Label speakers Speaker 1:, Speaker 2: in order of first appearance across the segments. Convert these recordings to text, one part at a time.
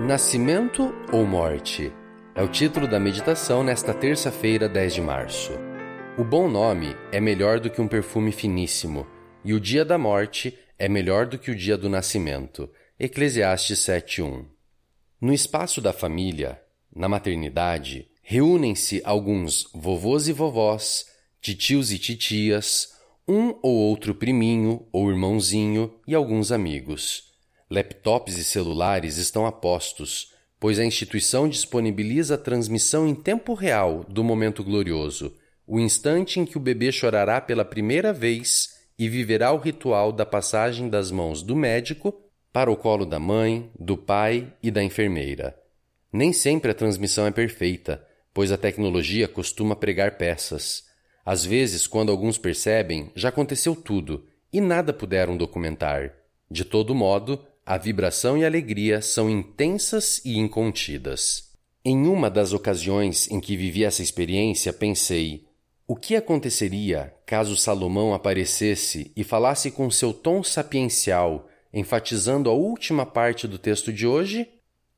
Speaker 1: Nascimento ou morte? É o título da meditação nesta terça-feira, 10 de março. O bom nome é melhor do que um perfume finíssimo, e o dia da morte é melhor do que o dia do nascimento. Eclesiastes 7:1. No espaço da família, na maternidade, reúnem-se alguns vovôs e vovós, titios e titias, um ou outro priminho ou irmãozinho e alguns amigos. Laptops e celulares estão a postos, pois a instituição disponibiliza a transmissão em tempo real do momento glorioso, o instante em que o bebê chorará pela primeira vez e viverá o ritual da passagem das mãos do médico para o colo da mãe, do pai e da enfermeira. Nem sempre a transmissão é perfeita, pois a tecnologia costuma pregar peças. Às vezes, quando alguns percebem, já aconteceu tudo e nada puderam documentar. De todo modo, a vibração e a alegria são intensas e incontidas. Em uma das ocasiões em que vivi essa experiência, pensei: o que aconteceria caso Salomão aparecesse e falasse com seu tom sapiencial, enfatizando a última parte do texto de hoje?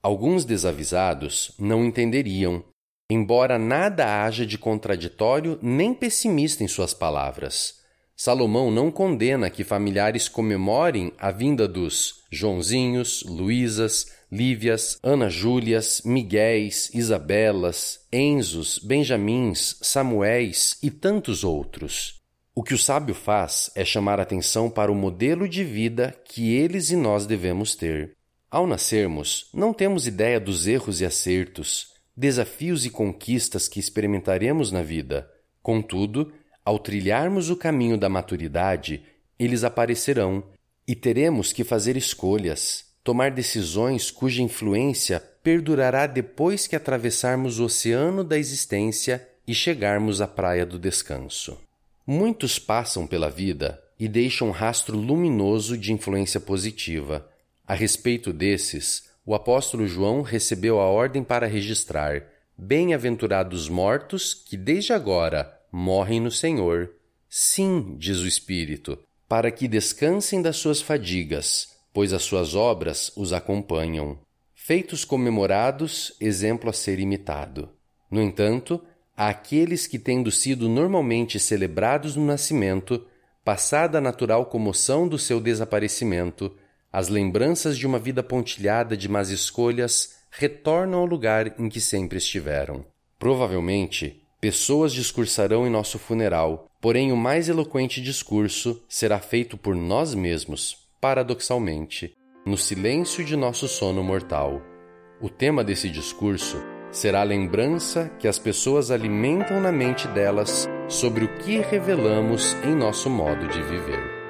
Speaker 1: Alguns desavisados não entenderiam, embora nada haja de contraditório nem pessimista em suas palavras. Salomão não condena que familiares comemorem a vinda dos Joãozinhos, Luísas, Lívias, Ana Júlias, Miguéis, Isabelas, Enzos, Benjamins, Samuéis e tantos outros. O que o sábio faz é chamar atenção para o modelo de vida que eles e nós devemos ter. Ao nascermos, não temos ideia dos erros e acertos, desafios e conquistas que experimentaremos na vida. Contudo, ao trilharmos o caminho da maturidade, eles aparecerão e teremos que fazer escolhas, tomar decisões cuja influência perdurará depois que atravessarmos o oceano da existência e chegarmos à praia do descanso. Muitos passam pela vida e deixam um rastro luminoso de influência positiva. A respeito desses, o apóstolo João recebeu a ordem para registrar: Bem-aventurados mortos que desde agora morrem no Senhor. Sim, diz o Espírito, para que descansem das suas fadigas, pois as suas obras os acompanham. Feitos comemorados, exemplo a ser imitado. No entanto, há aqueles que, tendo sido normalmente celebrados no nascimento, passada a natural comoção do seu desaparecimento, as lembranças de uma vida pontilhada de más escolhas retornam ao lugar em que sempre estiveram. Provavelmente, Pessoas discursarão em nosso funeral, porém o mais eloquente discurso será feito por nós mesmos, paradoxalmente, no silêncio de nosso sono mortal. O tema desse discurso será a lembrança que as pessoas alimentam na mente delas sobre o que revelamos em nosso modo de viver.